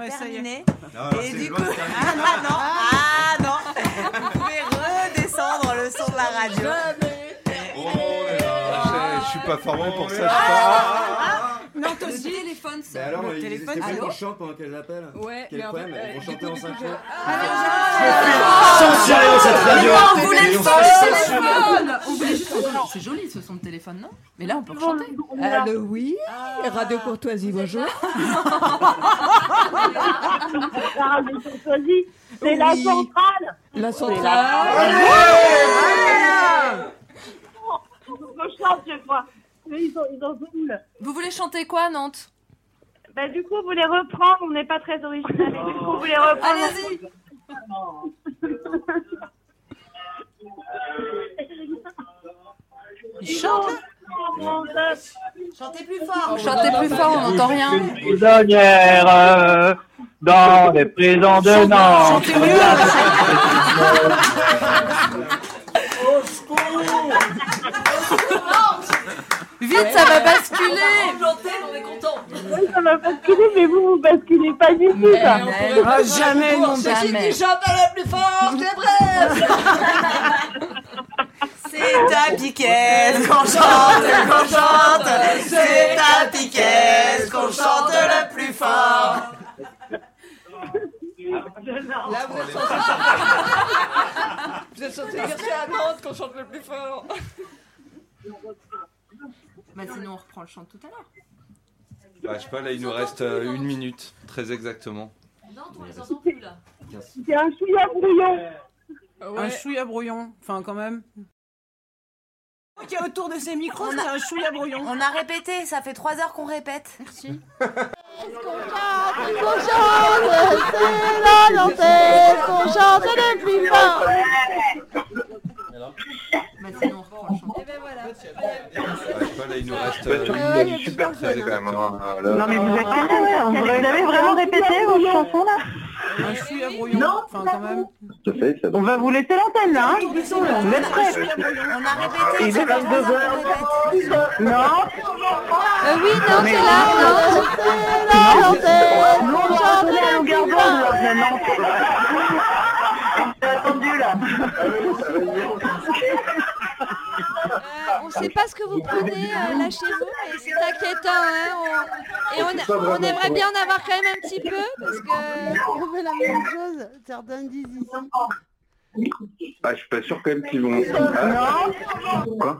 Ouais, ça y est. terminé. Non, Et du coup, ah non, ah non, vous pouvez redescendre le son de la radio. Oh là je je suis pas formé pour ça. je suis pas- Non, Le aussi. Téléphone, Mais ça. alors, Le ils- téléphone, c'est qu'on chante pendant qu'elles appellent Ouais, Quel mais en problème Elles vont euh, chanter en coup, 5 du coup, jours. Censurez cette radio on voulait on téléphone On voulait juste. C'est joli ce son de téléphone, non Mais là, on peut chanter. Allô, oui. Radio Courtoisie, bonjour. La radio Courtoisie, c'est la centrale. La centrale. Faut que je chante, je crois. Mais ils ont, ils ont. Vous voulez chanter quoi, Nantes Bah, du coup, vous les reprendre, on n'est pas très original. Du coup, vous les reprendre. Allez-y chante Chantez plus fort. Chantez plus fort, on n'entend rien. prisonnière euh, dans les prisons de Nantes. Chantez mieux Vite, ça va basculer Oui, ça va basculer, mais vous, vous basculez pas du tout, ça. Ah, jamais, non. Jamais. C'est ta piquette qu'on chante, qu'on chante. C'est ta piquette qu'on chante le plus fort. Là, vous êtes censé Vous êtes censé dire c'est à Nantes qu'on chante le plus fort. Bah sinon, on reprend le chant de tout à l'heure. Bah, je sais pas, là il nous reste euh, une minute, très exactement. C'est un chouïa brouillon. Un chouïa brouillon. Enfin, quand même. Qui est autour de ces micros, On c'est a- un chouïa brouillon. On a répété, ça fait trois heures qu'on répète. Merci. Bah sinon, on reprend le chant. Bah, je sais là il nous reste Bah, euh, une super quand même. hein, là. Non, mais vous êtes Vous avez vraiment répété vos chansons, là Un chouïa brouillon. Enfin, quand même. Ça fait, ça On va vous laisser l'antenne, là. Hein vous êtes prêts On a répété, Il est fait trois 22 heures. Non oui, non, c'est là, Non d'onde, là, maintenant. J'ai attendu, là. On ne sait pas ce que vous prenez euh, là chez vous, mais c'est inquiétant. Hein, on- Et on, on aimerait bien en avoir quand même un petit peu, parce que... On fait la même chose, certains disent ici. Ah, je suis pas sûr quand même qu'ils vont. Ah, Quoi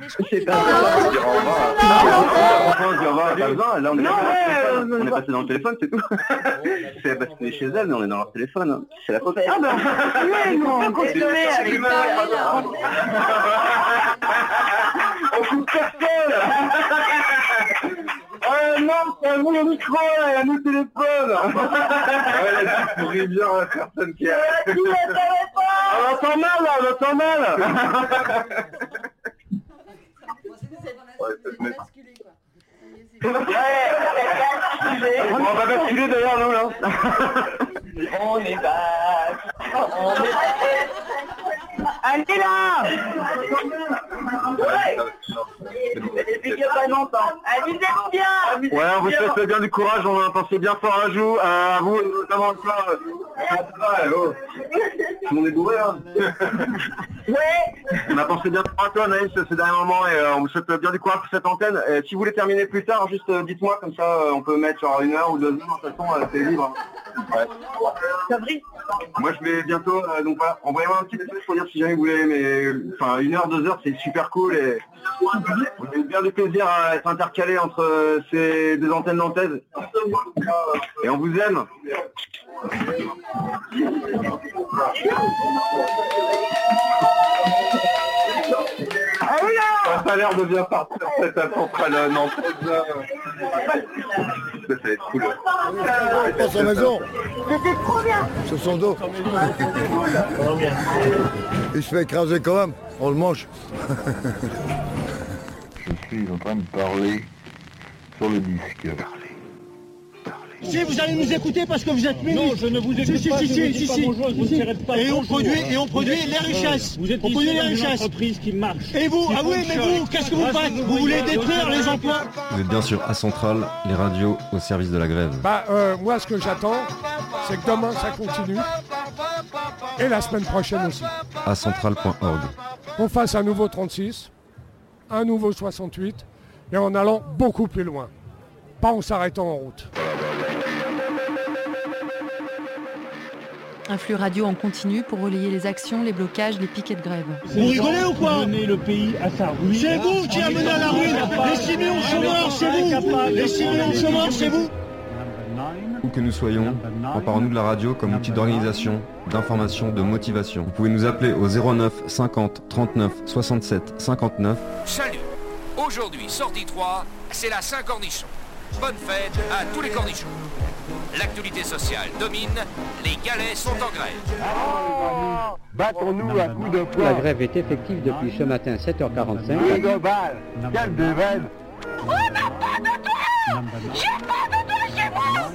Mais je crois C'est pas ça, dira au revoir. Franchement, on se dit au revoir, pas besoin. Là, on est Non, ouais, téléphone. euh, On est passé dans le téléphone, c'est tout. C'est basculé chez elle, mais on est dans leur téléphone. hein. C'est la faute. Ah, bah, oui, nous, on va continuer avec On coupe personne Oh non, c'est à nous le micro, et à nous le téléphone. Ouais, là, tu pourris bien la personne qui est... On entend mal, là, on entend mal. Ouais, On va basculer d'ailleurs, nous, là On est back On est Allez, là Depuis pas longtemps Amusez-vous bien Ouais, on vous souhaite bien du courage, on a pensé bien fort à vous, à vous, et notamment encore... euh, ah, ça va, oh. Tout le monde est bourré, hein Ouais On a pensé bien à toi, Naïs, ces derniers moments, et euh, on vous souhaite bien du courage pour cette antenne. Et si vous voulez terminer plus tard, juste euh, dites-moi, comme ça, euh, on peut mettre genre une heure ou deux heures, de toute façon, c'est libre. Ouais. Ça brille Moi, je vais bientôt, donc voilà, envoyez-moi un petit message pour dire si jamais vous voulez, mais enfin, une heure, deux heures, c'est super cool, et vous avez bien du plaisir à être intercalé entre euh, ces deux antennes nantaises. Et on vous aime. Ça a l'air de bien partir cette centrale nantaise. Ça va être cool. Dans sa maison, C'était trop bien sur son dos. Il se fait écraser quand même, on le mange. Je suis en train de parler sur le disque. Parler. Parler. Si vous allez nous écouter parce que vous êtes ministre. Non, je ne vous écoute si, si, pas, si, bonjour, ne pas Et on produit, et on produit les richesses. Vous êtes on produit les richesses. entreprise qui marche. Et vous, ah oui, mais vous, qu'est-ce que vous faites Vous voulez détruire les emplois Vous êtes bien sûr à Centrale, les radios au service de la grève. Bah, euh, moi, ce que j'attends, c'est que demain, ça continue. Et la semaine prochaine aussi. À centrale.org. Qu'on fasse un nouveau 36, un nouveau 68, et en allant beaucoup plus loin. Pas en s'arrêtant en route. Un flux radio en continu pour relayer les actions, les blocages, les piquets de grève. Vous rigolez ou quoi le pays à sa ruine. C'est vous qui amenez à la ruine Les 6 millions de chômeurs, c'est vous Les 6 millions de chômeurs, c'est vous Où que nous soyons, emparons-nous de la radio comme outil d'organisation, d'information, de motivation. Vous pouvez nous appeler au 09 50 39 67 59. Salut Aujourd'hui, sortie 3, c'est la Saint-Cornichon. Bonne fête à tous les cornichons. L'actualité sociale domine, les galets sont en grève. Battons-nous à coups de poing. La grève est effective depuis ce matin 7h45. C'est global. Quelle déveine. On n'a pas de toit J'ai pas de toit chez moi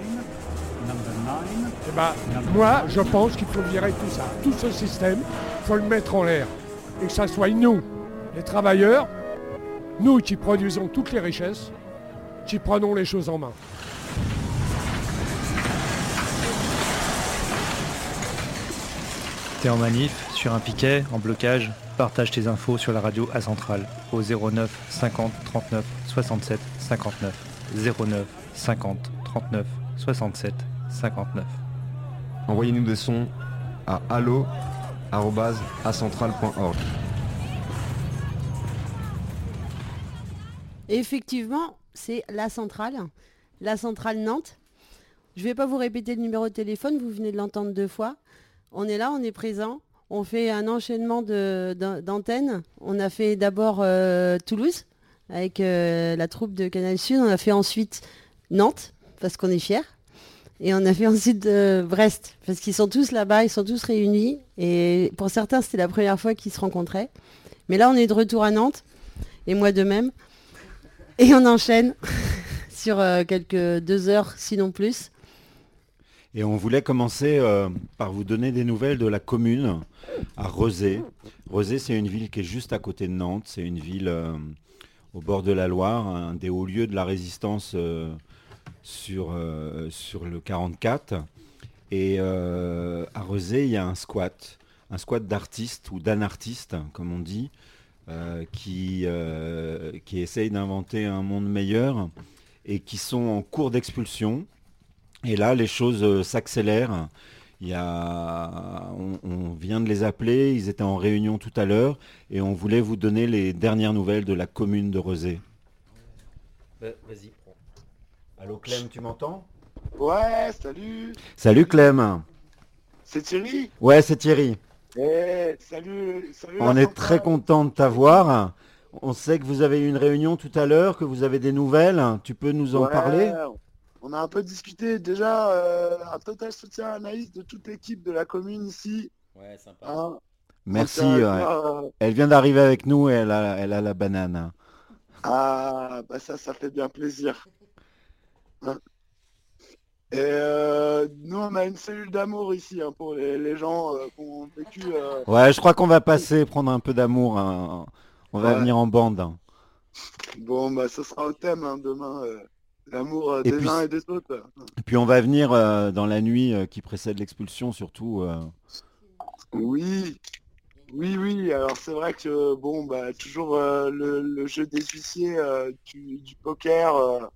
Eh ben, moi, je pense qu'il faut virer tout ça. Tout ce système, il faut le mettre en l'air. Et que ça soit nous, les travailleurs, nous qui produisons toutes les richesses, qui prenons les choses en main. T'es en manif, sur un piquet, en blocage, partage tes infos sur la radio à Centrale au 09 50 39 67 59 09 50 39 67 59. Envoyez-nous des sons à allo@acentrale.org. Et effectivement, c'est la centrale, la centrale Nantes. Je ne vais pas vous répéter le numéro de téléphone, vous venez de l'entendre deux fois. On est là, on est présent. On fait un enchaînement d'antennes. On a fait d'abord euh, Toulouse avec euh, la troupe de Canal Sud. On a fait ensuite Nantes parce qu'on est fiers. Et on a fait ensuite euh, Brest parce qu'ils sont tous là-bas, ils sont tous réunis. Et pour certains, c'était la première fois qu'ils se rencontraient. Mais là, on est de retour à Nantes et moi de même. Et on enchaîne sur euh, quelques deux heures, sinon plus. Et on voulait commencer euh, par vous donner des nouvelles de la commune à Rezé. Rezé, c'est une ville qui est juste à côté de Nantes. C'est une ville au bord de la Loire, un des hauts lieux de la résistance sur, euh, sur le 44. Et euh, à Rezé, il y a un squat, un squat d'artistes ou d'anartistes, comme on dit, euh, qui, qui essayent d'inventer un monde meilleur et qui sont en cours d'expulsion. Et là, les choses s'accélèrent. Il y a, on, vient de les appeler, ils étaient en réunion tout à l'heure, et on voulait vous donner les dernières nouvelles de la commune de Rezé. Vas-y, prends. Allô Clem, tu m'entends Ouais, salut Salut Clem C'est Thierry Ouais, c'est Thierry. Eh, salut, salut On est très content de t'avoir. On sait que vous avez eu une réunion tout à l'heure, que vous avez des nouvelles. Tu peux nous en Ouais, parler On a un peu discuté. Déjà, euh, un total soutien à Anaïs de toute l'équipe de la commune ici. Ouais, sympa. Hein, Merci. ouais. dire, euh, Elle vient d'arriver avec nous et elle a, elle a la banane. Ah, bah ça, ça fait bien plaisir. Hein. Et euh, nous, on a une cellule d'amour ici hein, pour les, les gens euh, qui ont vécu. euh, Ouais, je crois qu'on va passer prendre un peu d'amour. hein. On va Ouais. venir en bande. Bon, bah ce sera au thème hein, demain. L'amour des puis- uns et des autres. Et puis on va venir dans la nuit qui précède l'expulsion surtout. Oui, oui, oui. Alors c'est vrai que bon, bah toujours le, le jeu des huissiers du, du poker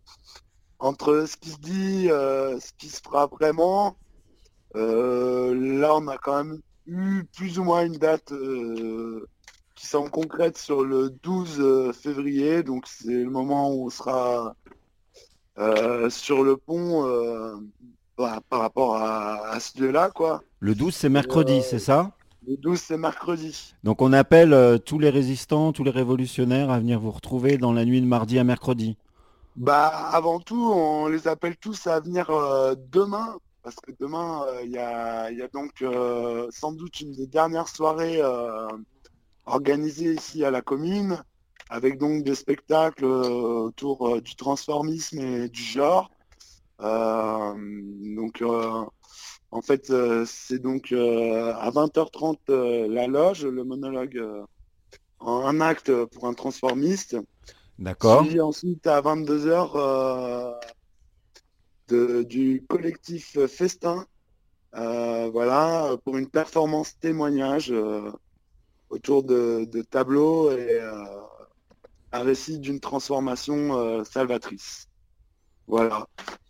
entre ce qui se dit, euh, ce qui se fera vraiment. Euh, là, on a quand même eu plus ou moins une date euh, qui semble concrète sur le 12 euh, février. Donc c'est le moment où on sera sur le pont bah, par rapport à, à ce lieu-là, quoi. Le 12 c'est mercredi, c'est ça? Le 12, c'est mercredi. Donc on appelle tous les résistants, tous les révolutionnaires à venir vous retrouver dans la nuit de mardi à mercredi. Bah, avant tout, on les appelle tous à venir euh, demain, parce que demain, euh, il y a, donc euh, sans doute une des dernières soirées organisées ici à la commune, avec donc des spectacles autour du transformisme et du genre. Donc, en fait, c'est donc à 20h30 euh, la loge, le monologue en un acte pour un transformiste. D'accord. Puis ensuite à 22h euh, de- du collectif Festin, euh, voilà, pour une performance témoignage euh, autour de, de tableaux et un récit d'une transformation salvatrice. Voilà.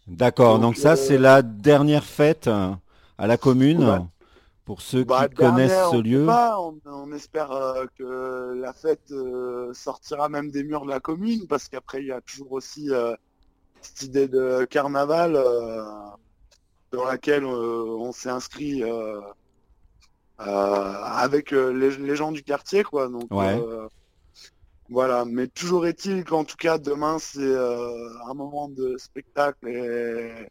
D'accord, donc, Donc, ça c'est la dernière fête à la commune, Ouais. Pour ceux Bah, qui connaissent ce on lieu. pas, on, on espère euh, que la fête euh, sortira même des murs de la commune, parce qu'après il y a toujours aussi euh, cette idée de carnaval dans laquelle on s'est inscrit avec les, les gens du quartier, quoi. Donc Ouais. voilà, mais toujours est-il qu'en tout cas demain c'est un moment de spectacle et,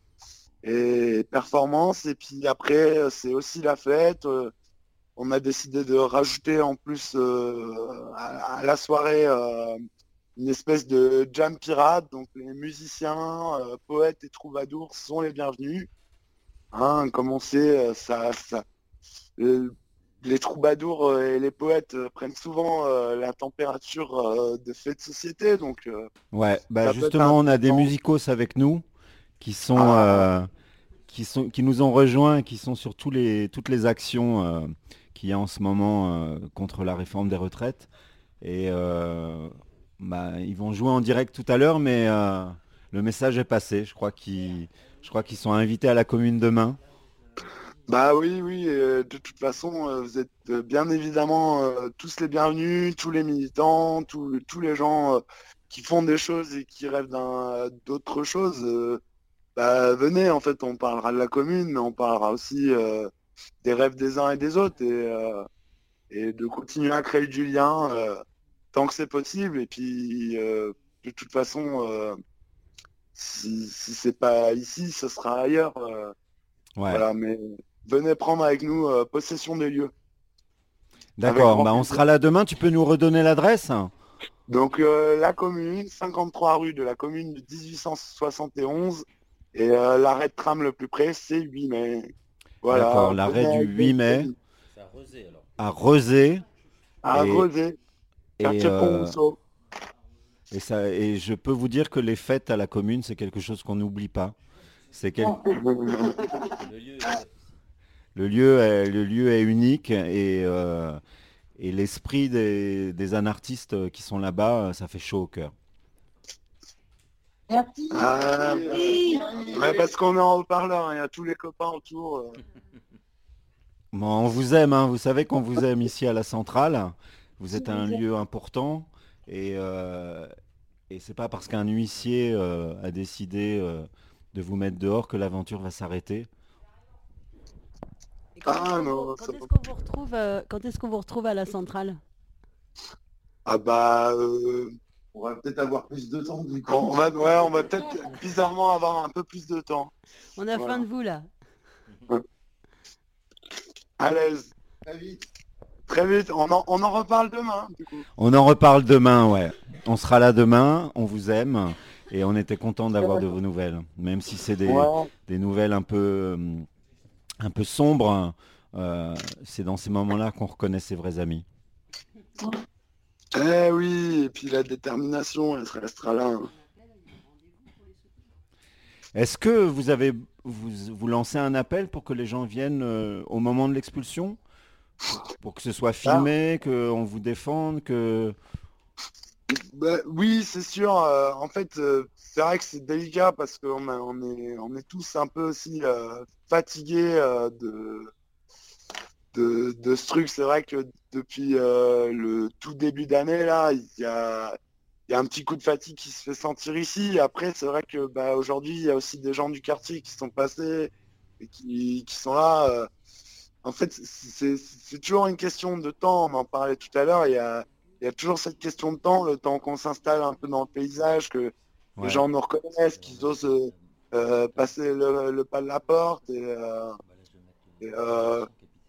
et performance, et puis après euh, c'est aussi la fête. euh, on a décidé de rajouter en plus euh, à, à la soirée euh, une espèce de jam pirate, donc les musiciens, euh, poètes et troubadours sont les bienvenus. Hein, comme on sait, ça, ça, le- les troubadours et les poètes prennent souvent euh, la température euh, de faits de société, donc euh, Ouais, bah justement, on a des musicos avec nous qui sont, Ah. euh, qui sont, qui nous ont rejoints, qui sont sur tous les, toutes les actions euh, qu'il y a en ce moment euh, contre la réforme des retraites. Et bah, ils vont jouer en direct tout à l'heure, mais le message est passé. Je crois qu'ils, je crois qu'ils sont invités à la commune demain. Bah oui, oui, de toute façon, vous êtes bien évidemment tous les bienvenus, tous les militants, tous, tous les gens qui font des choses et qui rêvent d'autres choses. Bah venez, en fait, on parlera de la commune, mais on parlera aussi euh, des rêves des uns et des autres et, euh, et de continuer à créer du lien euh, tant que c'est possible. Et puis, de toute façon, si, si c'est pas ici, ce sera ailleurs. Ouais. voilà, mais venez prendre avec nous possession des lieux. D'accord, bah, on sera là demain. Tu peux nous redonner l'adresse? Donc euh, la commune, 53 rue de la commune de 1871 et euh, l'arrêt de tram le plus près c'est 8 mai. Voilà. D'accord, l'arrêt du avec 8 nos mai à Rezé. À Et- Rezé, et, quartier euh. Et, ça, et je peux vous dire que les fêtes à la commune, c'est quelque chose qu'on n'oublie pas. C'est quel- le, lieu est, le lieu est unique et, euh, et l'esprit des, des anartistes qui sont là-bas, ça fait chaud au cœur. Ah, ouais, parce qu'on est en haut-parleur, hein, il y a tous les copains autour. euh. Bon, on vous aime, hein, vous savez qu'on vous aime ici à la centrale. Vous êtes un lieu important et, euh, et c'est pas parce qu'un huissier euh, a décidé euh, de vous mettre dehors que l'aventure va s'arrêter. Ah non, Quand est-ce qu'on vous retrouve euh, Quand est-ce qu'on vous retrouve à la centrale? Ah bah euh, on va peut-être avoir plus de temps du coup. On va, ouais, on va peut-être bizarrement avoir un peu plus de temps. On a Voilà. faim de vous là. À l'aise. Très vite. Très vite. On en, on en reparle demain, du coup. On en reparle demain, ouais. On sera là demain, on vous aime et on était content d'avoir de vos nouvelles. Même si c'est des, Ouais. des nouvelles un peu, un peu sombres, euh, c'est dans ces moments-là qu'on reconnaît ses vrais amis. Eh oui, et puis la détermination, elle restera là. hein. Est-ce que vous avez vous, vous lancez un appel pour que les gens viennent euh, au moment de l'expulsion? Pour que ce soit filmé, qu'on vous défende, que. Bah, oui, c'est sûr. euh, en fait, euh, c'est vrai que c'est délicat parce qu'on on est, on est tous un peu aussi fatigués de, de, de ce truc. C'est vrai que depuis euh, le tout début d'année, là, il y a, y a un petit coup de fatigue qui se fait sentir ici. Après, c'est vrai que bah, aujourd'hui, il y a aussi des gens du quartier qui sont passés et qui, qui sont là. euh. En fait, c'est toujours une question de temps. On en parlait tout à l'heure. Il y a, il y a toujours cette question de temps, le temps qu'on s'installe un peu dans le paysage, que Ouais. les gens nous reconnaissent, qu'ils osent euh, passer le, le pas de la porte. Et, et,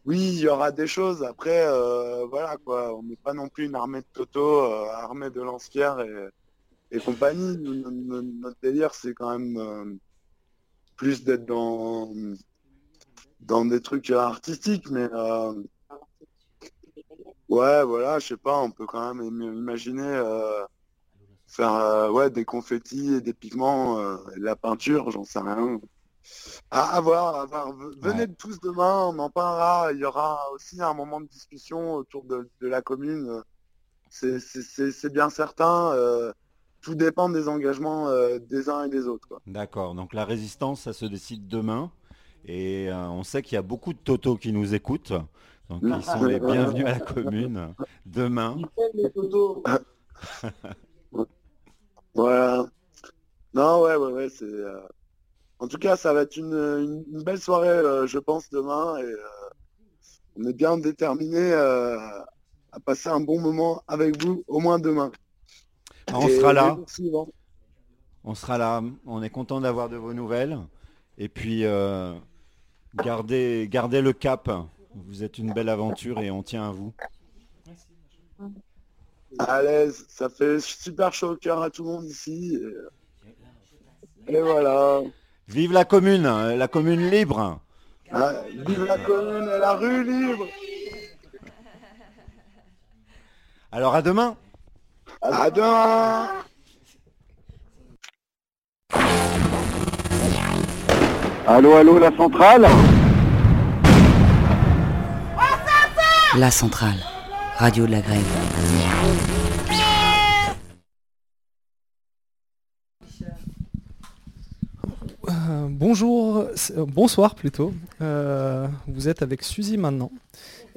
oui, il y aura des choses. Après, euh, voilà quoi, on n'est pas non plus une armée de Toto, euh, armée de lance-pierre et, et compagnie. Notre délire, c'est quand même euh, plus d'être dans, des trucs artistiques, mais ouais, voilà, je sais pas, on peut quand même im- imaginer faire ouais, des confettis et des pigments, de la peinture, j'en sais rien. À, à voir, à voir. Venez tous demain, on en parlera. Il y aura aussi un moment de discussion autour de, de la commune. C'est- bien certain. euh, tout dépend des engagements euh, des uns et des autres. D'accord, donc la résistance, ça se décide demain. Et euh, on sait qu'il y a beaucoup de Toto qui nous écoutent. Donc ils sont les bienvenus à la commune demain. Voilà. Non, ouais, ouais, ouais, c'est. Euh, En tout cas, ça va être une, une- une belle soirée, euh, je pense, demain. Et euh, on est bien déterminé à passer un bon moment avec vous, au moins demain. Ah, on Et sera là. On sera là. On est content d'avoir de vos nouvelles. Et puis euh, gardez, gardez le cap. Vous êtes une belle aventure et on tient à vous. À l'aise, ça fait super chaud au cœur à tout le monde ici. Et voilà. Vive la commune, euh, la commune libre. Ah, vive la commune et la rue libre. Alors à demain. À demain. Allô, allô, la centrale La centrale, radio de la grève. Euh, bonjour, euh, bonsoir plutôt. Euh, vous êtes avec Suzy maintenant.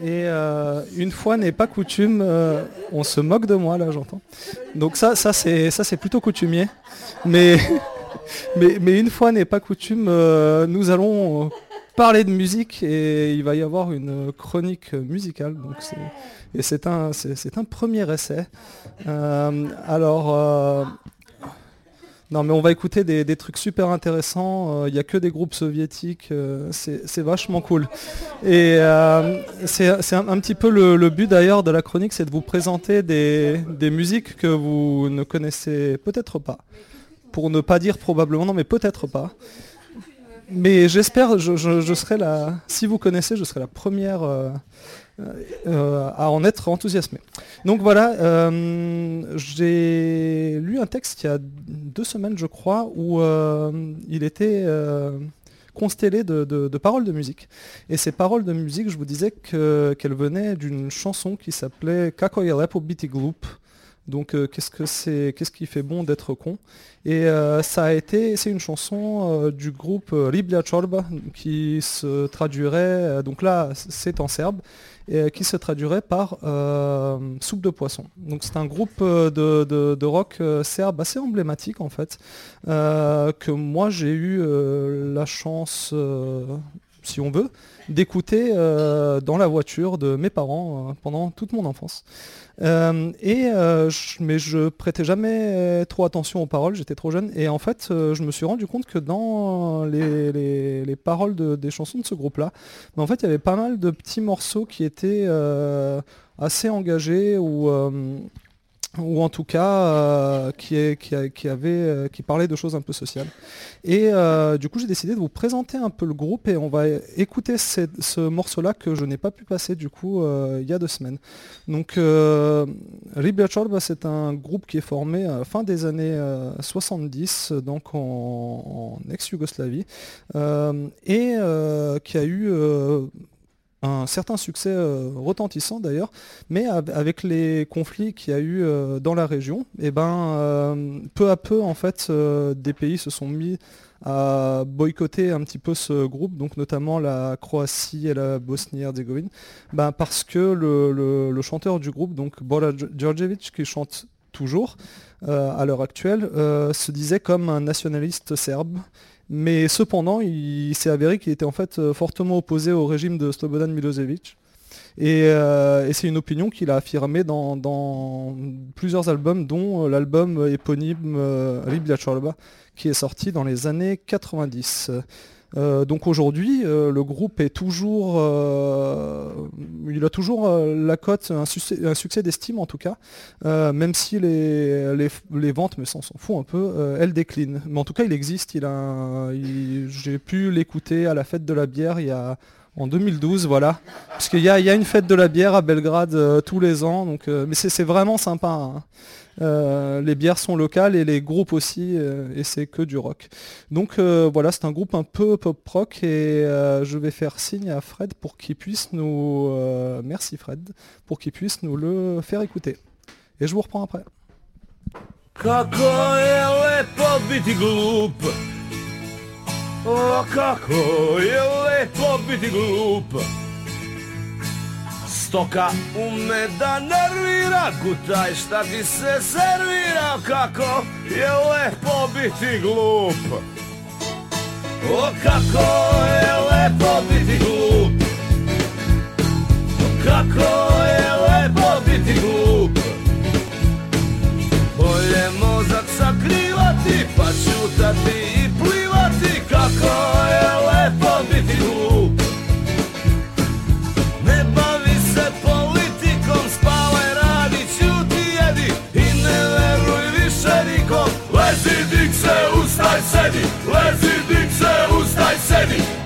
Et une fois n'est pas coutume, on se moque de moi là j'entends. Donc ça, ça c'est plutôt coutumier. Mais, une fois n'est pas coutume, nous allons parler de musique et il va y avoir une chronique musicale. Et c'est un, c'est un premier essai. Alors non, mais on va écouter des, des trucs super intéressants. Il n'y a que des groupes soviétiques. euh, c'est vachement cool. Et euh, c'est un, petit peu le, le but d'ailleurs de la chronique, c'est de vous présenter des, des musiques que vous ne connaissez peut-être pas. Pour ne pas dire probablement, non, mais peut-être pas. Mais j'espère, je, je- je serai la. Si vous connaissez, je serai la première euh, euh, à en être enthousiasmé. Donc voilà, euh, j'ai lu un texte il y a deux semaines, je crois, où il était constellé de, paroles de musique. Et ces paroles de musique, je vous disais que- qu'elles venaient d'une chanson qui s'appelait Kako je lepo biti glup. Donc qu'est-ce que c'est, qu'est-ce qui fait bon d'être con? Et ça a été, c'est une chanson du groupe Riblja Chorba qui se traduirait, donc là c'est en serbe, et euh, qui se traduirait par euh, soupe de poisson. Donc c'est un groupe euh, de, de- rock serbe assez emblématique en fait, que moi j'ai eu la chance, si on veut, d'écouter dans la voiture de mes parents pendant toute mon enfance. Euh, et euh, je- mais je prêtais jamais trop attention aux paroles, j'étais trop jeune. Et en fait, euh, je me suis rendu compte que dans les, les- les paroles de- des chansons de ce groupe-là, ben, en fait, il y avait pas mal de petits morceaux qui étaient euh, assez engagés ou euh, ou en tout cas euh, qui, avait, euh, qui parlait de choses un peu sociales. Et euh, du coup, j'ai décidé de vous présenter un peu le groupe et on va écouter ce morceau-là que je n'ai pas pu passer du coup il y a deux semaines. Donc, euh, c'est un groupe qui est formé à la fin des années euh, 70, donc en, en ex-Yougoslavie, et qui a eu un certain succès euh, retentissant d'ailleurs, mais av- avec les conflits qu'il y a eu euh, dans la région, et ben euh, peu à peu en fait des pays se sont mis à boycotter un petit peu ce groupe, donc notamment la Croatie et la Bosnie-Herzégovine, ben, parce que le, chanteur du groupe, donc Bora Dj- Djordjevic, qui chante toujours à l'heure actuelle, se disait comme un nationaliste serbe. Mais cependant, il, s'est avéré qu'il était en fait euh, fortement opposé au régime de Slobodan Milosevic. Et, euh, c'est une opinion qu'il a affirmée dans, plusieurs albums, dont euh, l'album éponyme euh, Riblja Chorba, qui est sorti dans les années 90. Euh, donc aujourd'hui, euh, le groupe est toujours, euh, il a toujours la cote, un succès, un succès d'estime en tout cas, même si les, les, ventes, mais ça on s'en fout un peu, elles déclinent. Mais en tout cas, il existe. Il- j'ai pu l'écouter à la fête de la bière il y a en 2012, voilà. Parce qu'il y a, une fête de la bière à Belgrade euh, tous les ans, euh, mais c'est vraiment sympa. hein. Euh, les bières sont locales et les groupes aussi, et c'est que du rock. Donc voilà, c'est un groupe un peu pop rock et je vais faire signe à Fred pour qu'il puisse nous... merci Fred, pour qu'il puisse nous le faire écouter. Et je vous reprends après. O kako je lepo biti glup. Stoka ume da nervira Gutaj šta ti se servira Kako je lepo biti glup. O kako je lepo biti glup. O kako je lepo biti glup. Bolje mozak sakrivati pa čutati Kako je lepo biti glup. Ne bavi se politikom, spavaj, radi, ćuti, jedi. I ne veruj više nikom. Lezi, dik se, ustaj, sedi. Lezi, dik se, ustaj, sedi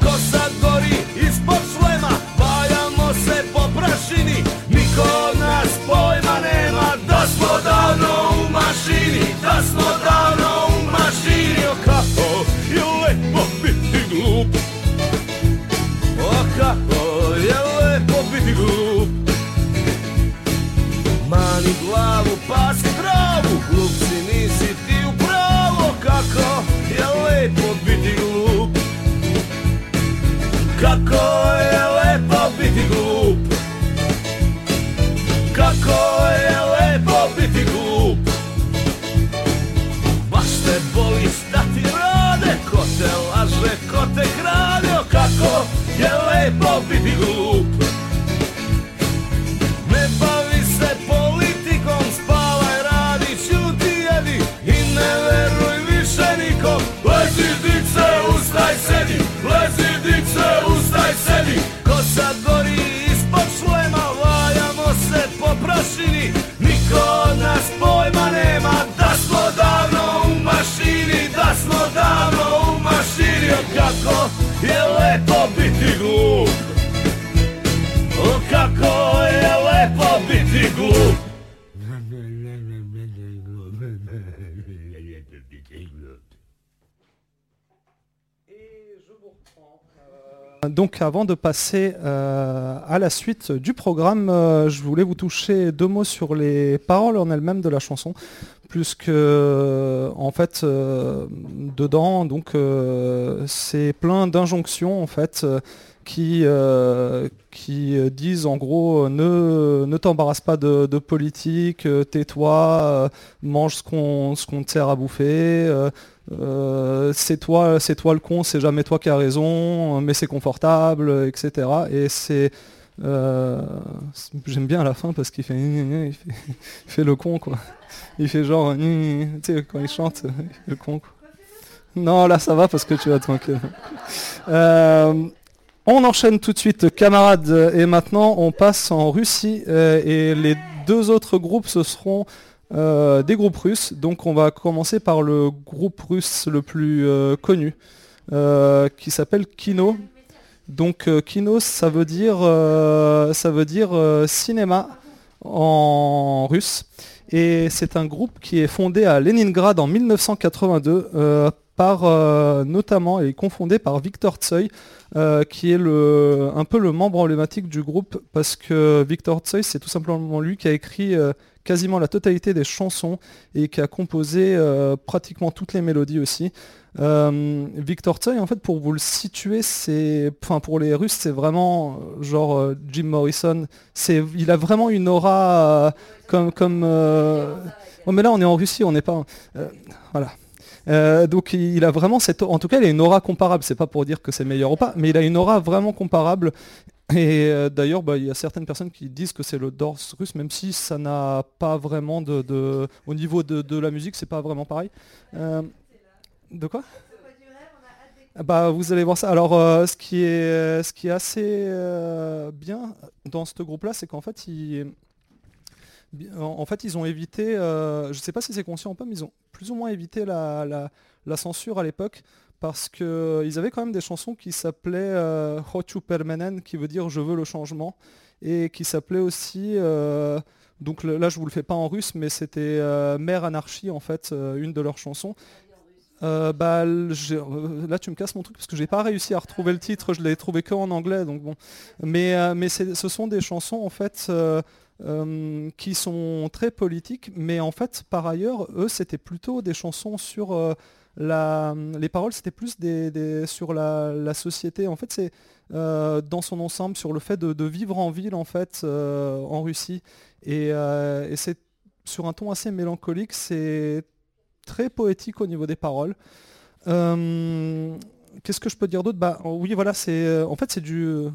Donc avant de passer euh, à la suite du programme, euh, je voulais vous toucher deux mots sur les paroles en elles-mêmes de la chanson, puisque euh, en fait dedans. Donc c'est plein d'injonctions en fait qui, qui disent en gros ne, ne t'embarrasse pas de, politique, tais-toi, mange ce qu'on ce qu'on te sert à bouffer, euh, c'est toi, c'est toi le con, c'est jamais toi qui as raison, mais c'est confortable, etc. Et c'est euh, j'aime bien à la fin parce qu'il fait, il fait, le con quoi. Il fait genre tu sais quand il chante, il fait le con quoi. Non là ça va parce que tu vas manquer. Euh, on enchaîne tout de suite camarades et maintenant on passe en Russie et les deux autres groupes ce seront euh, des groupes russes. Donc on va commencer par le groupe russe le plus euh, connu euh, qui s'appelle Kino. Donc Kino ça veut dire ça veut dire cinéma en russe et c'est un groupe qui est fondé à Leningrad en 1982 euh, par notamment et confondé par Victor Tsoi qui est un peu le membre emblématique du groupe parce que Victor Tsoi c'est tout simplement lui qui a écrit quasiment la totalité des chansons et qui a composé euh, pratiquement toutes les mélodies aussi. Euh, Victor Tsoi, en fait, pour vous le situer, c'est, enfin, pour les Russes, c'est vraiment euh, genre Jim Morrison. C'est, il a vraiment une aura comme, comme. oh, mais là, on est en Russie, on n'est pas. voilà. Donc il il a vraiment cette, en tout cas il a une aura comparable. C'est pas pour dire que c'est meilleur ou pas, mais il a une aura vraiment comparable. Et euh, d'ailleurs, bah, il y a certaines personnes qui disent que c'est le Doors russe, même si ça n'a pas vraiment de, au niveau de, la musique, c'est pas vraiment pareil. Euh, de quoi? Bah, vous allez voir ça. Alors, euh, ce, qui est, ce qui est assez bien dans ce groupe-là, c'est qu'en fait, ils, en fait, ils ont évité, je ne sais pas si c'est conscient ou pas, mais ils ont plus ou moins évité la- la censure à l'époque parce qu'ils avaient quand même des chansons qui s'appelaient euh, Hochu Permanen, qui veut dire je veux le changement, et qui s'appelait aussi, euh, donc là je vous le fais pas en russe, mais c'était euh, Mère Anarchie en fait, euh, une de leurs chansons. Euh, bah, euh, là tu me casses mon truc parce que j'ai pas réussi à retrouver le titre, je l'ai trouvé que en anglais donc bon. Mais, euh, mais ce sont des chansons en fait euh, euh, qui sont très politiques, mais en fait par ailleurs eux c'était plutôt des chansons sur euh, les paroles c'était plus sur la, société. En fait c'est euh, dans son ensemble sur le fait de, vivre en ville en fait euh, en Russie euh, et c'est sur un ton assez mélancolique, c'est très poétique au niveau des paroles. Qu'est-ce que je peux dire d'autre? Bah oui, voilà, c'est euh, en fait c'est du, euh,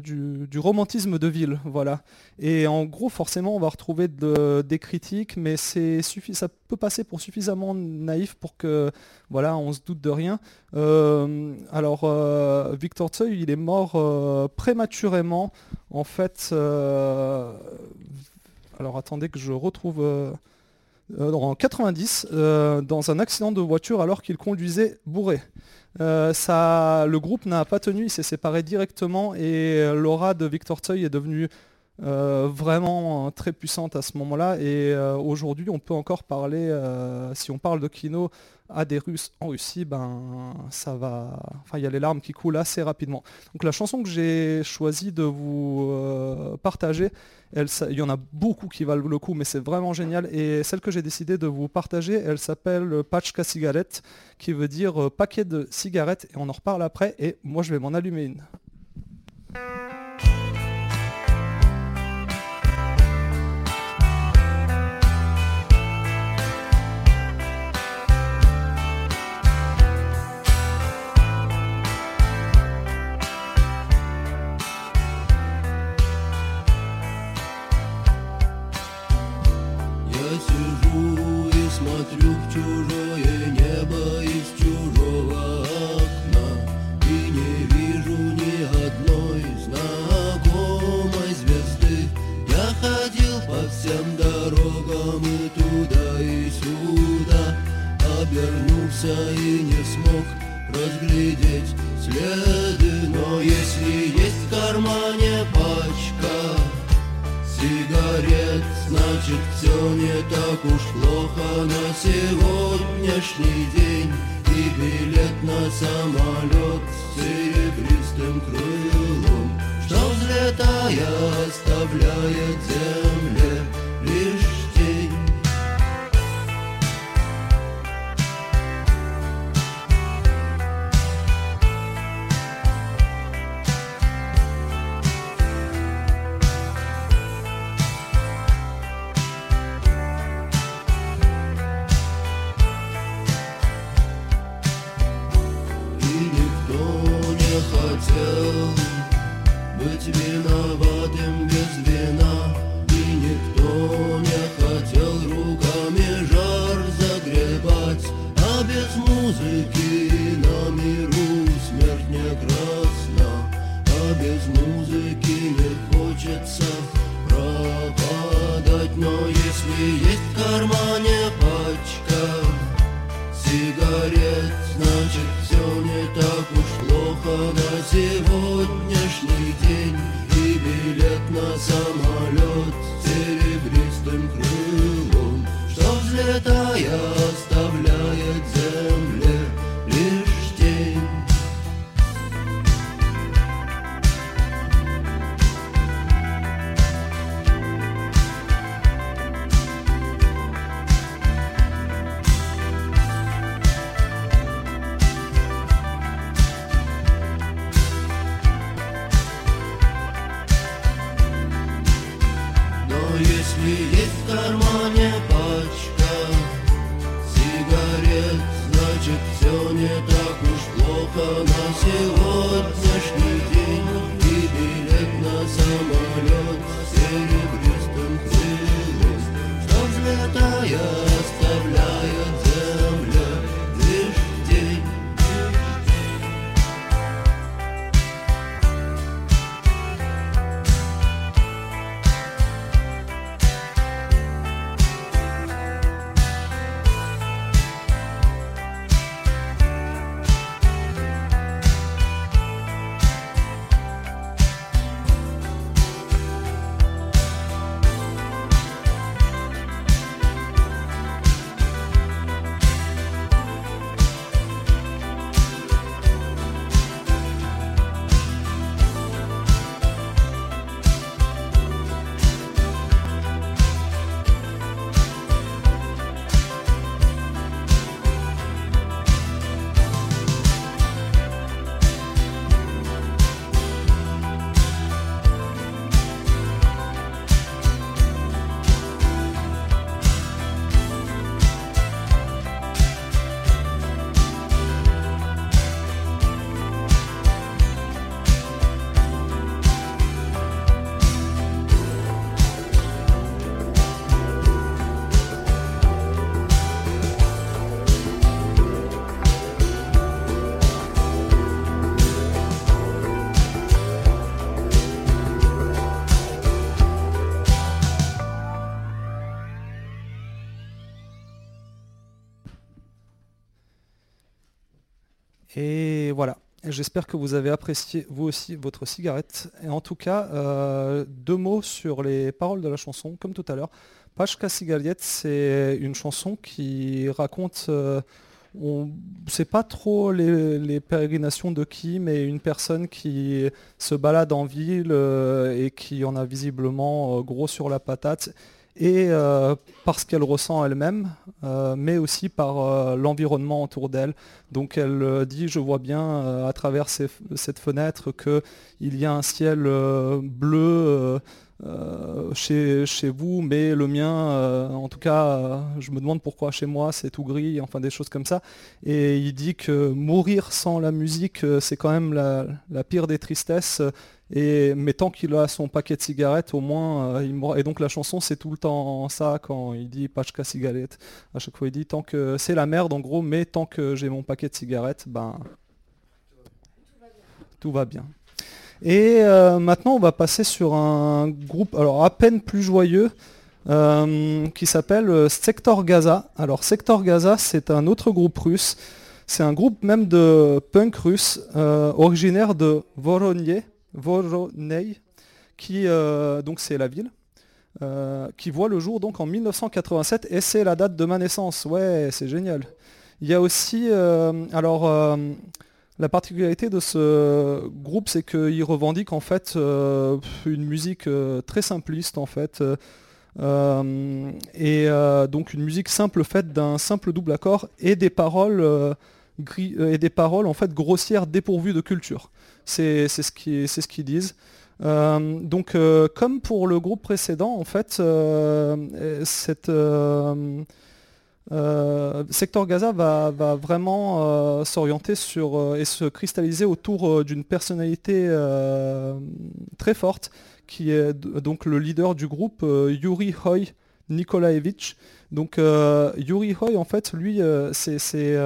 du, romantisme de ville, voilà. Et en gros, forcément, on va retrouver de- des critiques, mais c'est ça peut passer pour suffisamment naïf pour que voilà, on se doute de rien. Euh, alors Victor Tsoi, il est mort prématurément, en fait. alors attendez que je retrouve. en 90 euh, dans un accident de voiture alors qu'il conduisait bourré. Euh, le groupe n'a pas tenu, il s'est séparé directement et l'aura de Victor Tsoi est devenue euh, vraiment très puissante à ce moment-là. Et euh, aujourd'hui on peut encore parler, si on parle de Kino à des Russes en Russie, ben ça va, enfin il y a les larmes qui coulent assez rapidement. Donc la chanson que j'ai choisi de vous euh, partager, il y en a beaucoup qui valent le coup, mais c'est vraiment génial. Et celle que j'ai décidé de vous partager, elle s'appelle Pachka Cigarette, qui veut dire euh, paquet de cigarettes, et on en reparle après, et moi je vais m'en allumer une. Хотел быть виноватым без вина И никто не хотел руками жар загребать А без музыки на миру смерть не красна А без музыки не хочется пропадать. Но если есть в кармане плохо на сегодняшний день И билет на самолет J'espère que vous avez apprécié vous aussi votre cigarette. Et en tout cas, euh, deux mots sur les paroles de la chanson, comme tout à l'heure. Pachka Cigariette, c'est une chanson qui raconte, euh, on ne sait pas trop les, pérégrinations de qui, mais une personne qui se balade en ville euh, et qui en a visiblement gros sur la patate et euh, parce qu'elle ressent elle-même, euh, mais aussi par euh, l'environnement autour d'elle. Donc elle dit, je vois bien à travers cette fenêtre qu'il y a un ciel bleu chez, chez vous, mais le mien, en tout cas, je me demande pourquoi chez moi c'est tout gris, enfin des choses comme ça. Et il dit que mourir sans la musique, c'est quand même la pire des tristesses. Et, mais tant qu'il a son paquet de cigarettes, au moins, euh, il mourra. Et donc la chanson, c'est tout le temps ça quand il dit Pachka cigarette. À chaque fois, il dit tant que c'est la merde en gros, mais tant que j'ai mon paquet de cigarettes, ben tout va bien. Et euh, maintenant, on va passer sur un groupe, alors à peine plus joyeux, euh, qui s'appelle Sector Gaza. Alors Sector Gaza, c'est un autre groupe russe. C'est un groupe même de punk russe, originaire de Voronezh, Voronezh, qui euh, donc c'est la ville, euh, qui voit le jour donc en 1987 et c'est la date de ma naissance. Ouais, c'est génial. Il y a aussi, euh, alors la particularité de ce groupe, c'est qu'il revendique en fait une musique très simpliste en fait. et donc une musique simple faite d'un simple double accord et des paroles et des paroles en fait grossières dépourvues de culture. C'est ce qui- c'est ce qu'ils disent. Euh, donc euh, comme pour le groupe précédent, en fait, euh, Sector Gaza va, vraiment s'orienter sur et se cristalliser autour d'une personnalité très forte qui est donc le leader du groupe Yuri Hoy Nikolaevich. Donc Yuri Hoy en fait lui c'est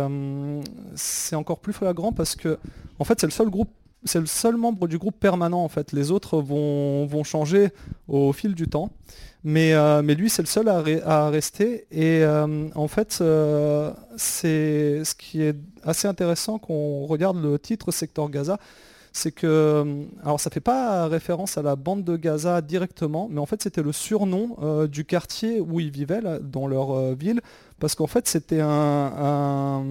encore plus flagrant parce que en fait c'est le seul groupe c'est le seul membre du groupe permanent en fait. Les autres vont, changer au fil du temps. Mais, euh, lui, c'est le seul à, re- à rester. Et euh, en fait, euh, c'est ce qui est assez intéressant quand on regarde le titre Secteur Gaza, c'est que, alors ça fait pas référence à la bande de Gaza directement, mais en fait c'était le surnom du quartier où ils vivaient, dans leur ville, parce qu'en fait c'était un,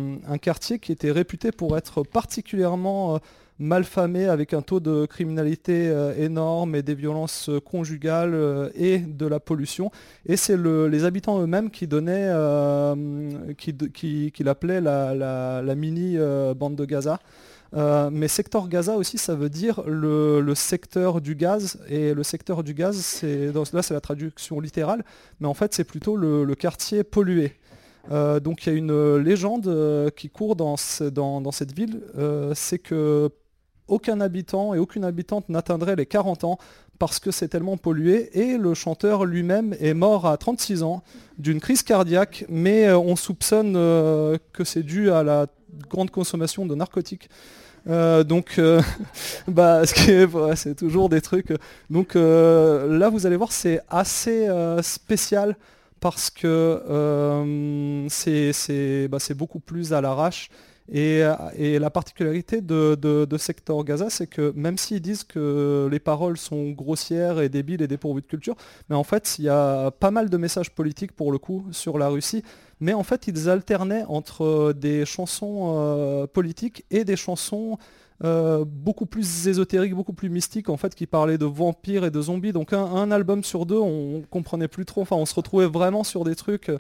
quartier qui était réputé pour être particulièrement malfamé, avec un taux de criminalité euh, énorme et des violences euh, conjugales euh, et de la pollution. Et c'est le- les habitants eux-mêmes qui donnaient, qui, qui, l'appelaient la, la- mini bande de Gaza. Mais secteur Gaza aussi, ça veut dire le, le secteur du gaz. Et le secteur du gaz, c'est là c'est la traduction littérale, mais en fait c'est plutôt le, quartier pollué. Donc il y a une légende qui court dans, dans- dans cette ville, c'est que aucun habitant et aucune habitante n'atteindrait les 40 ans parce que c'est tellement pollué et le chanteur lui-même est mort à 36 ans d'une crise cardiaque mais euh, on soupçonne euh, que c'est dû à la grande consommation de narcotiques. Euh, donc, bah, c'est toujours des trucs. Donc là, vous allez voir, c'est assez spécial parce que bah, c'est beaucoup plus à l'arrache. Et, et la particularité de Sector Gaza, c'est que même s'ils disent que les paroles sont grossières et débiles et dépourvues de culture, mais en fait, il y a pas mal de messages politiques pour le coup sur la Russie. Mais en fait, ils alternaient entre des chansons euh, politiques et des chansons euh, beaucoup plus ésotériques, beaucoup plus mystiques, en fait, qui parlaient de vampires et de zombies. Donc un, album sur deux, on comprenait plus trop. Enfin, on se retrouvait vraiment sur des trucs.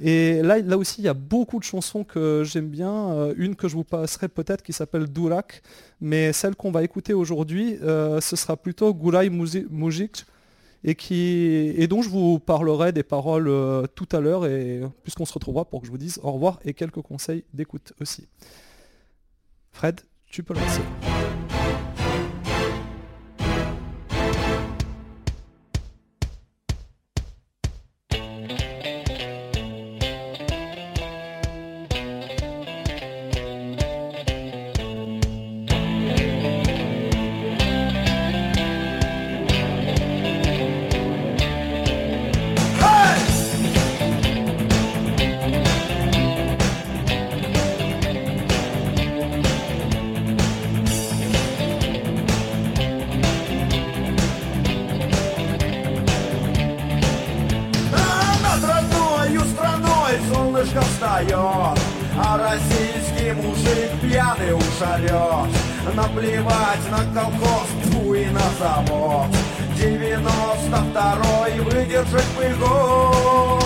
Et là, aussi, il y a beaucoup de chansons que j'aime bien. Euh, une que je vous passerai peut-être qui s'appelle Durak, mais celle qu'on va écouter aujourd'hui, euh, ce sera plutôt Gulay Mujic et, dont je vous parlerai des paroles tout à l'heure, et puisqu'on se retrouvera pour que je vous dise au revoir et quelques conseils d'écoute aussi. Fred, tu peux lancer. Орет Наплевать на колхоз, тьфу и на завод. 92-й выдержать бы год.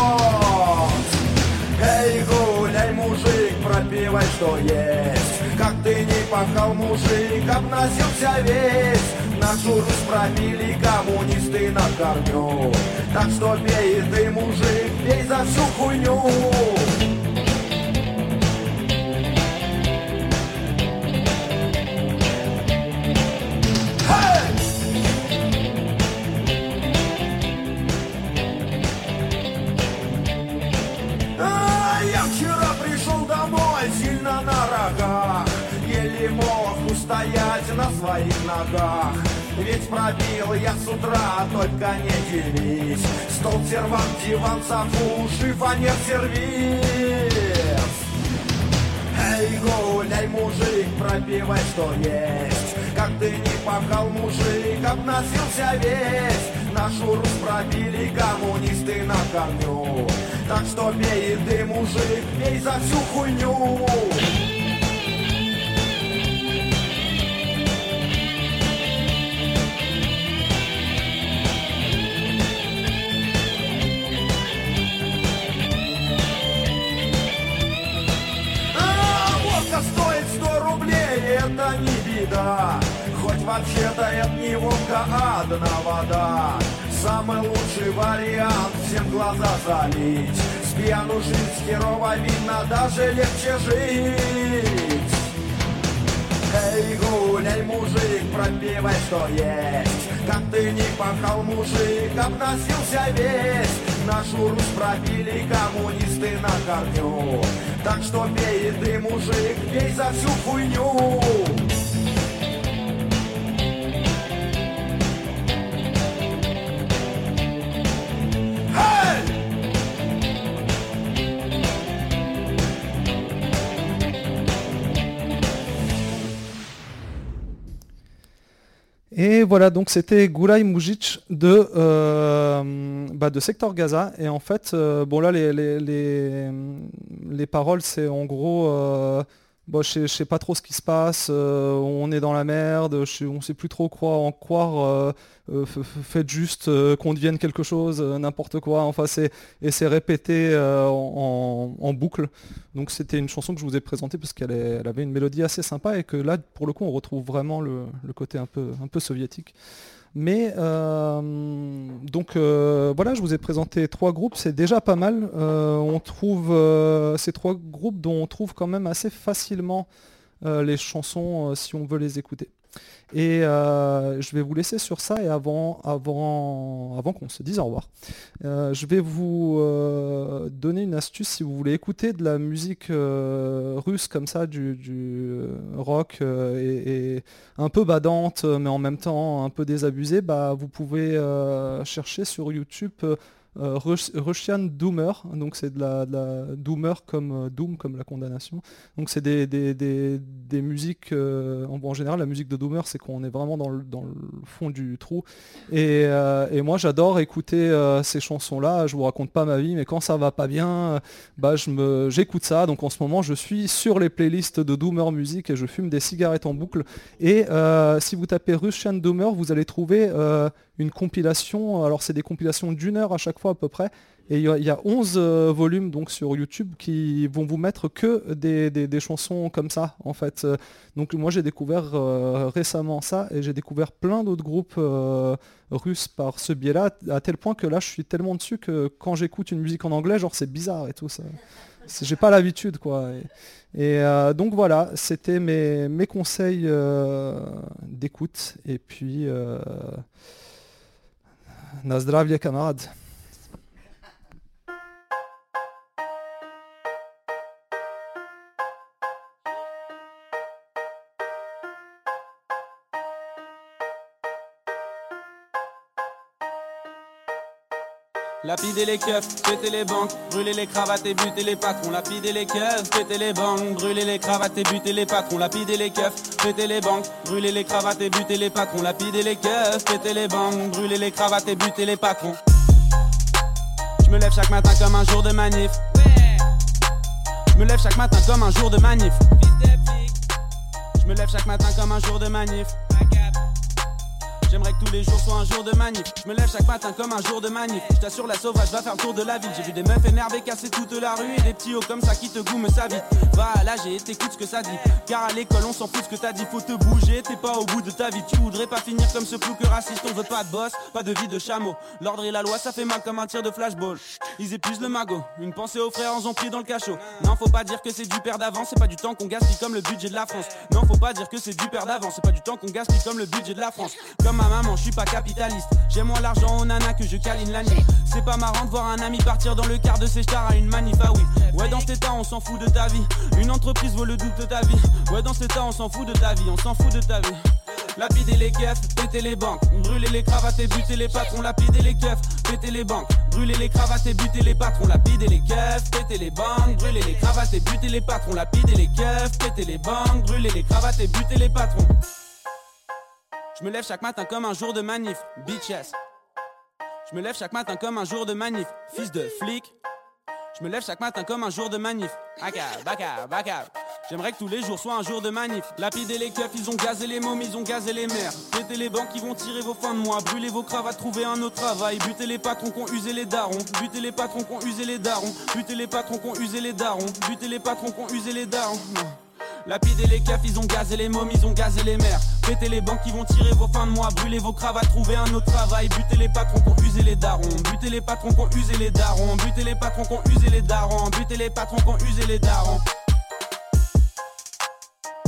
Эй, гуляй, мужик, пропивай, что есть. Как ты не пахал, мужик, обносился весь. Нашу Русь пропили коммунисты на корню. Так что пей ты, мужик, пей за всю хуйню своих ногах. Ведь пробил я с утра, только не делись. Стол, сервант, диван, софу, шифонер, сервис Эй, гуляй, мужик, пропивай, что есть. Как ты не пахал, мужик, обносился весь. Нашу Русь пробили коммунисты на корню Так что пей и ты, мужик, пей за всю хуйню вообще-то это не водка, а одна вода. Самый лучший вариант всем глаза залить. С пьяну жить херово видно, даже легче жить. Эй, гуляй, мужик, пропивай, что есть. Как ты не пахал, мужик, обносился весь. Нашу Русь пропили коммунисты на корню. Так что пей ты, мужик, пей за всю хуйню Et voilà, donc c'était Gulay Mujic de, euh, bah, de Sector Gaza. Et en fait, euh, bon là, les, les, les, les paroles, c'est en gros, euh, bon, je sais, sais pas trop ce qui se passe, euh, on est dans la merde, je on sait plus trop quoi en croire, euh, euh, faites juste qu'on devienne quelque chose, n'importe quoi. Enfin, c'est, et c'est répété en, boucle. Donc c'était une chanson que je vous ai présentée parce qu'elle avait une mélodie assez sympa et que là, pour le coup, on retrouve vraiment le, le côté un peu, un peu soviétique. Mais euh, donc euh, voilà, je vous ai présenté trois groupes, c'est déjà pas mal. Euh, on trouve ces trois groupes dont on trouve quand même assez facilement les chansons si on veut les écouter. Et euh, je vais vous laisser sur ça et avant, avant, avant qu'on se dise au revoir, euh, je vais vous euh, donner une astuce si vous voulez écouter de la musique russe comme ça, du, du, rock et, un peu badante mais en même temps un peu désabusé, bah, vous pouvez chercher sur YouTube euh, Rus- Russian Doomer, donc c'est de la, Doomer comme euh, Doom, comme la condamnation. Donc c'est des, des, des- des musiques, euh, en, général la musique de Doomer c'est qu'on est vraiment dans le, dans le fond du trou. Et, moi j'adore écouter ces chansons-là, je vous raconte pas ma vie, mais quand ça va pas bien, bah, j'écoute ça. Donc en ce moment je suis sur les playlists de Doomer Music et je fume des cigarettes en boucle. Et si vous tapez Russian Doomer, vous allez trouver une compilation, alors c'est des compilations d'une heure à chaque fois à peu près, et il y, a- il y a 11 euh, volumes donc sur YouTube qui vont vous mettre que des, des- chansons comme ça en fait. Euh, Donc moi j'ai découvert euh, récemment ça et j'ai découvert plein d'autres groupes russes par ce biais-là, à tel point que là je suis tellement dessus que quand j'écoute une musique en anglais, genre c'est bizarre et tout ça. J'ai pas l'habitude quoi. Et, et, donc voilà, c'était mes, mes conseils d'écoute. Et puis, Na zdravlje Kanad! Lapider les keufs, péter les banques, brûler les cravates et buter les patrons. Lapider les keufs, péter les banques, brûler les cravates et buter les patrons. Lapider les keufs, péter les banques, brûler les cravates et buter les patrons. Lapider les keufs, péter les banques, brûler les cravates et buter les patrons. Je me lève chaque matin comme un jour de manif. Je me lève chaque matin comme un jour de manif. Je me lève chaque matin comme un jour de manif. J'aimerais que tous les jours soient un jour de manif. Je me lève chaque matin comme un jour de manif. Je t'assure, la sauvage va faire le tour de la ville. J'ai vu des meufs énervées casser toute la rue et des petits hauts comme ça qui te goument sa vie. Va à l'âge et t'écoutes ce que ça dit. Car à l'école, on s'en fout ce que t'as dit. Faut te bouger, t'es pas au bout de ta vie. Tu voudrais pas finir comme ce que raciste. On veut pas de boss, pas de vie de chameau. L'ordre et la loi, ça fait mal comme un tir de flashball. Ils épuisent le magot. Une pensée aux frères, en ont pris dans le cachot. Non, faut pas dire que c'est du père d'avance. C'est pas du temps qu'on gaspille comme le budget de la France. Non, faut pas dire que c'est du père d'avance. C'est pas du temps qu'on gaspille comme le budget de la France. Ma maman, je suis pas capitaliste. J'ai moins l'argent aux nanas que je câline la nuit. C'est pas marrant de voir un ami partir dans le quart de ses stars à une manif, ah oui. Ouais, dans cet état, on s'en fout de ta vie. Une entreprise vaut le double de ta vie. Ouais, dans cet état, on s'en fout de ta vie. On s'en fout de ta vie. Lapider les keufs, péter les banques, brûler les cravates et buter les patrons, lapider les keufs, péter les banques, brûler les cravates et buter les patrons, lapider les keufs, péter les banques, brûler les cravates et buter les patrons, lapider les keufs, péter les banques, brûler les cravates et buter les patrons. Je me lève chaque matin comme un jour de manif, bitches. Je me lève chaque matin comme un jour de manif, fils de flic. Je me lève chaque matin comme un jour de manif. Baka, baka, baka. J'aimerais que tous les jours soient un jour de manif. Lapider les keufs, ils ont gazé les mômes, ils ont gazé les mères. Péter les banques, ils vont tirer vos fins de mois. Brûler vos cravates, trouver un autre travail. Buter les patrons qui ont usé les darons. Buter les patrons qui ont usé les darons. Buter les patrons qui ont usé les darons. Buter les patrons qui ont usé les darons. Lapider les keufs, ils ont gazé les mômes, ils ont gazé les mères. Péter les banques, ils vont tirer vos fins de mois. Brûler vos cravates, trouver un autre travail. Buter les patrons qui ont usé les darons. Buter les patrons qui ont usé les darons. Buter les patrons qui ont usé les darons. Buter les patrons qui ont usé les darons.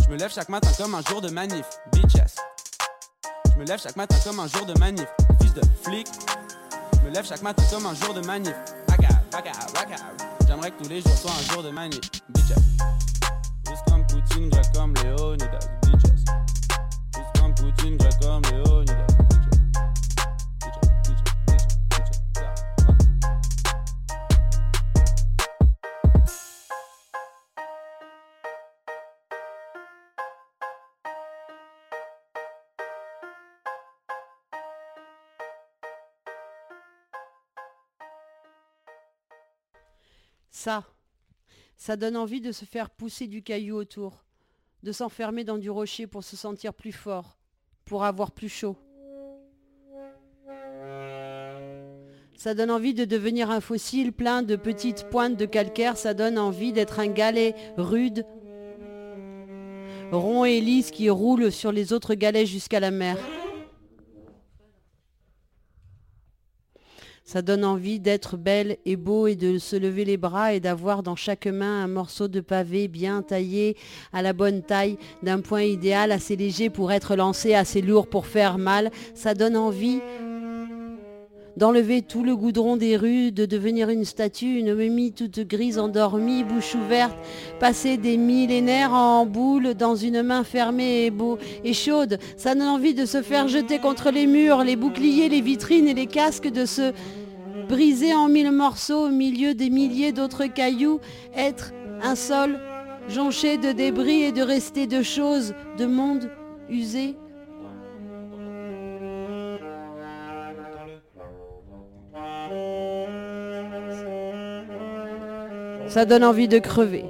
Je me lève chaque matin comme un jour de manif, bitches. Je me lève chaque matin comme un jour de manif, fils de flic. Je me lève chaque matin comme un jour de manif. J'aimerais que tous les jours soient un jour de manif, bitches. Ça. Ça, ça donne envie de se faire pousser du caillou autour, de s'enfermer dans du rocher pour se sentir plus fort, pour avoir plus chaud. Ça donne envie de devenir un fossile plein de petites pointes de calcaire, ça donne envie d'être un galet rude, rond et lisse qui roule sur les autres galets jusqu'à la mer. Ça donne envie d'être belle et beau et de se lever les bras et d'avoir dans chaque main un morceau de pavé bien taillé à la bonne taille, d'un point idéal assez léger pour être lancé, assez lourd pour faire mal. Ça donne envie d'enlever tout le goudron des rues, de devenir une statue, une momie toute grise endormie, bouche ouverte, passer des millénaires en boule dans une main fermée et, beau, et chaude. Ça donne envie de se faire jeter contre les murs, les boucliers, les vitrines et les casques, de se briser en mille morceaux au milieu des milliers d'autres cailloux, être un sol jonché de débris et de rester de choses, de monde usé. Ça donne envie de crever.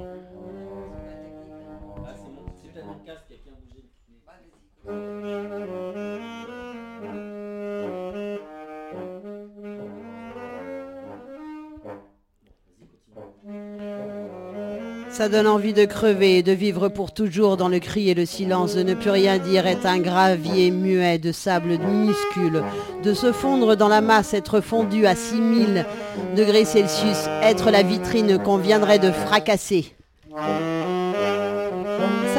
Ça donne envie de crever, de vivre pour toujours dans le cri et le silence, de ne plus rien dire, être un gravier muet de sable minuscule, de se fondre dans la masse, être fondu à 6000 degrés Celsius, être la vitrine qu'on viendrait de fracasser.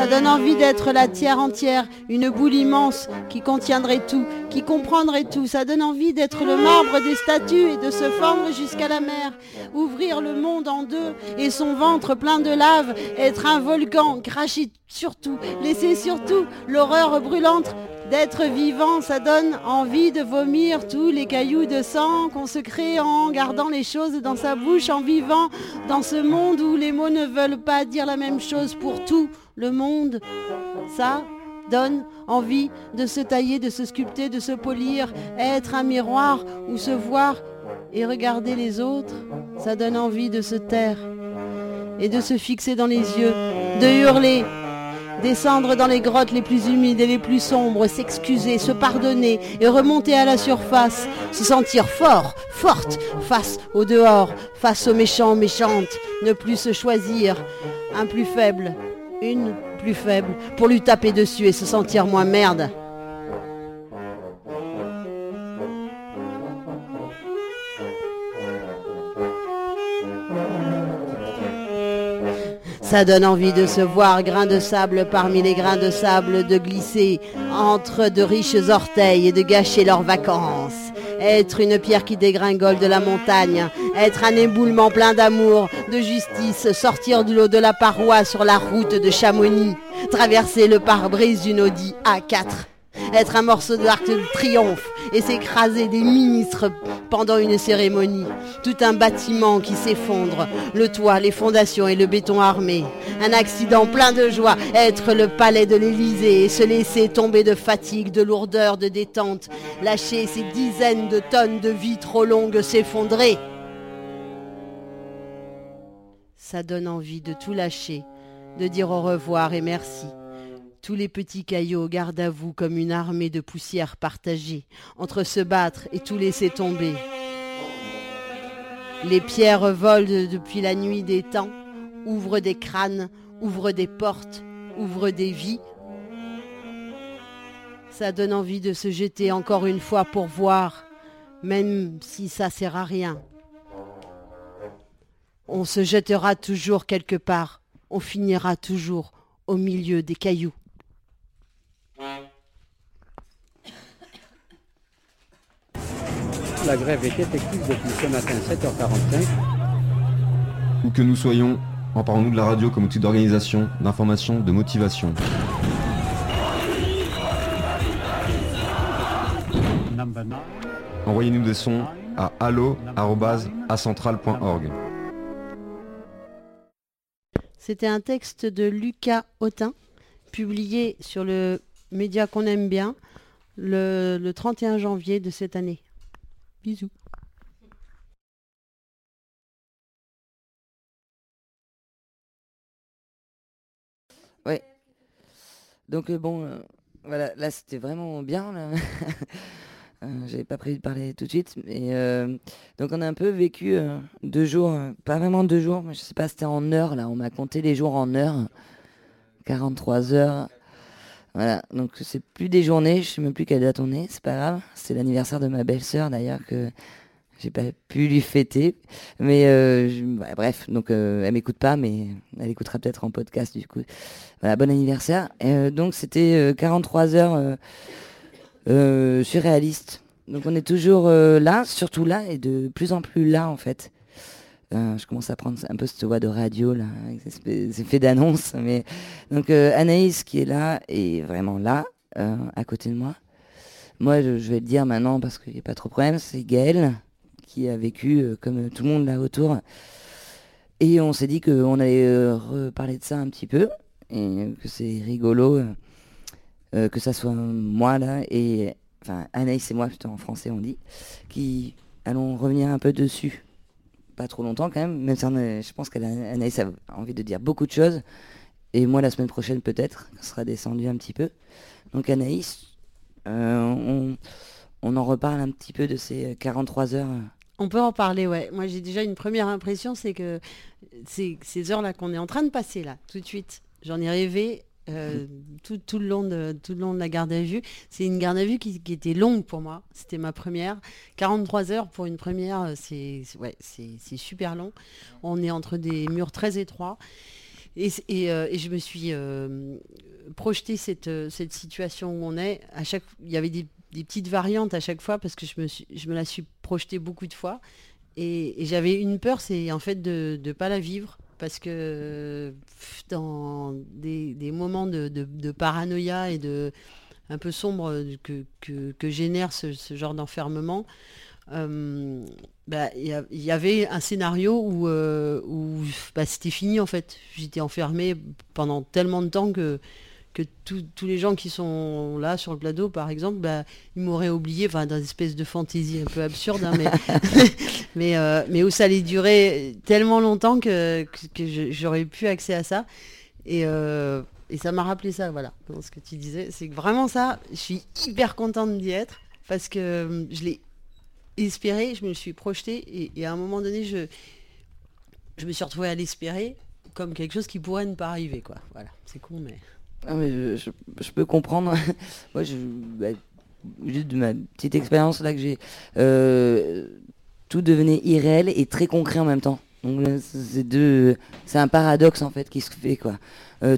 Ça donne envie d'être la tière entière, une boule immense qui contiendrait tout, qui comprendrait tout. Ça donne envie d'être le marbre des statues et de se fendre jusqu'à la mer, ouvrir le monde en deux et son ventre plein de lave, être un volcan, cracher surtout, laisser surtout l'horreur brûlante d'être vivant, ça donne envie de vomir tous les cailloux de sang qu'on se crée en gardant les choses dans sa bouche, en vivant dans ce monde où les mots ne veulent pas dire la même chose pour tout le monde. Ça donne envie de se tailler, de se sculpter, de se polir, être un miroir où se voir et regarder les autres. Ça donne envie de se taire et de se fixer dans les yeux, de hurler Descendre dans les grottes les plus humides et les plus sombres, s'excuser, se pardonner et remonter à la surface, se sentir fort, forte, face au dehors, face aux méchants, méchantes, ne plus se choisir, un plus faible, une plus faible, pour lui taper dessus et se sentir moins merde. Ça donne envie de se voir grain de sable parmi les grains de sable, de glisser entre de riches orteils et de gâcher leurs vacances. Être une pierre qui dégringole de la montagne, être un éboulement plein d'amour, de justice, sortir du lot de la paroi sur la route de Chamonix, traverser le pare-brise d'une Audi A4 être un morceau d'arc de triomphe et s'écraser des ministres pendant une cérémonie. Tout un bâtiment qui s'effondre, le toit, les fondations et le béton armé. Un accident plein de joie, être le palais de l'Élysée et se laisser tomber de fatigue, de lourdeur, de détente, lâcher ces dizaines de tonnes de vie trop longues s'effondrer. Ça donne envie de tout lâcher, de dire au revoir et merci. Tous les petits caillots gardent à vous comme une armée de poussière partagée, entre se battre et tout laisser tomber. Les pierres volent depuis la nuit des temps, ouvrent des crânes, ouvrent des portes, ouvrent des vies. Ça donne envie de se jeter encore une fois pour voir, même si ça sert à rien. On se jettera toujours quelque part, on finira toujours au milieu des cailloux. La grève est effective depuis ce matin 7h45. Où que nous soyons, emparons-nous de la radio comme outil d'organisation, d'information, de motivation. Envoyez-nous des sons à allo.acentral.org. C'était un texte de Lucas Autin, publié sur le média qu'on aime bien le, le 31 janvier de cette année. Bisous. Ouais. Donc euh, bon, euh, voilà, là c'était vraiment bien. Là. Euh, J'avais pas prévu de parler tout de suite, mais euh, donc on a un peu vécu deux jours, pas vraiment deux jours, mais je sais pas, c'était en heures là. On m'a compté les jours en heures, 43 heures. Voilà, donc c'est plus des journées, je sais même plus quelle date on est, c'est pas grave. C'est l'anniversaire de ma belle-sœur d'ailleurs que j'ai pas pu lui fêter, mais euh, bref, donc euh, elle m'écoute pas, mais elle écoutera peut-être en podcast du coup. Voilà, bon anniversaire. Euh, donc c'était euh, 43 heures euh, euh, surréalistes. Donc on est toujours là, surtout là, et de plus en plus là en fait. Euh, je commence à prendre un peu cette voix de radio là, avec ces effets d'annonce. Mais donc euh, Anaïs qui est là est vraiment là, euh, à côté de moi. Moi, je, vais le dire maintenant parce qu'il n'y a pas trop de problème. C'est Gaël qui a vécu comme tout le monde là autour. Et on s'est dit qu'on allait reparler de ça un petit peu et que c'est rigolo que ça soit moi là et enfin Anaïs et moi plutôt en français on dit qui allons revenir un peu dessus trop longtemps quand même, même si je pense qu'Anaïs a envie de dire beaucoup de choses. Et moi, la semaine prochaine, peut-être, sera descendu un petit peu. Donc Anaïs, euh, on, on en reparle un petit peu de ces 43 heures. On peut en parler, ouais. Moi, j'ai déjà une première impression, c'est que c'est ces heures-là qu'on est en train de passer, là, tout de suite. J'en ai rêvé euh, tout, le long de, la garde à vue. C'est une garde à vue qui, était longue pour moi. C'était ma première. 43 heures pour une première, euh, c'est super long. On est entre des murs très étroits. Et, euh, je me suis euh, projeté cette, situation où on est. Il y avait des, petites variantes à chaque fois parce que je me, la suis projetée beaucoup de fois. Et, et j'avais une peur, c'est en fait de ne pas la vivre. Parce que dans des, moments de, paranoïa et de un peu sombre euh, que, que- génère ce, genre d'enfermement, euh, bah, il y, a- il y avait un scénario où, euh, où bah, c'était fini en fait. J'étais enfermée pendant tellement de temps que, que tous tous les gens qui sont là sur le plateau, par exemple, bah, ils m'auraient oublié, enfin, dans une espèce de fantaisie un peu absurde, hein, mais, mais, euh, mais où ça allait durer tellement longtemps que, que, j'aurais plus accès à ça. Et, euh, Et ça m'a rappelé ça, voilà, dans ce que tu disais. C'est que vraiment ça, je suis hyper contente d'y être parce que euh, je l'ai espéré, je me suis projetée et, et à un moment donné, je, je me suis retrouvée à l'espérer comme quelque chose qui pourrait ne pas arriver, quoi. Voilà, c'est con, mais... Ah, mais je, je- peux comprendre. Moi, je, bah, juste de ma petite expérience là que j'ai, euh, tout devenait irréel et très concret en même temps. Donc c'est deux, c'est un paradoxe en fait qui se fait quoi. Euh,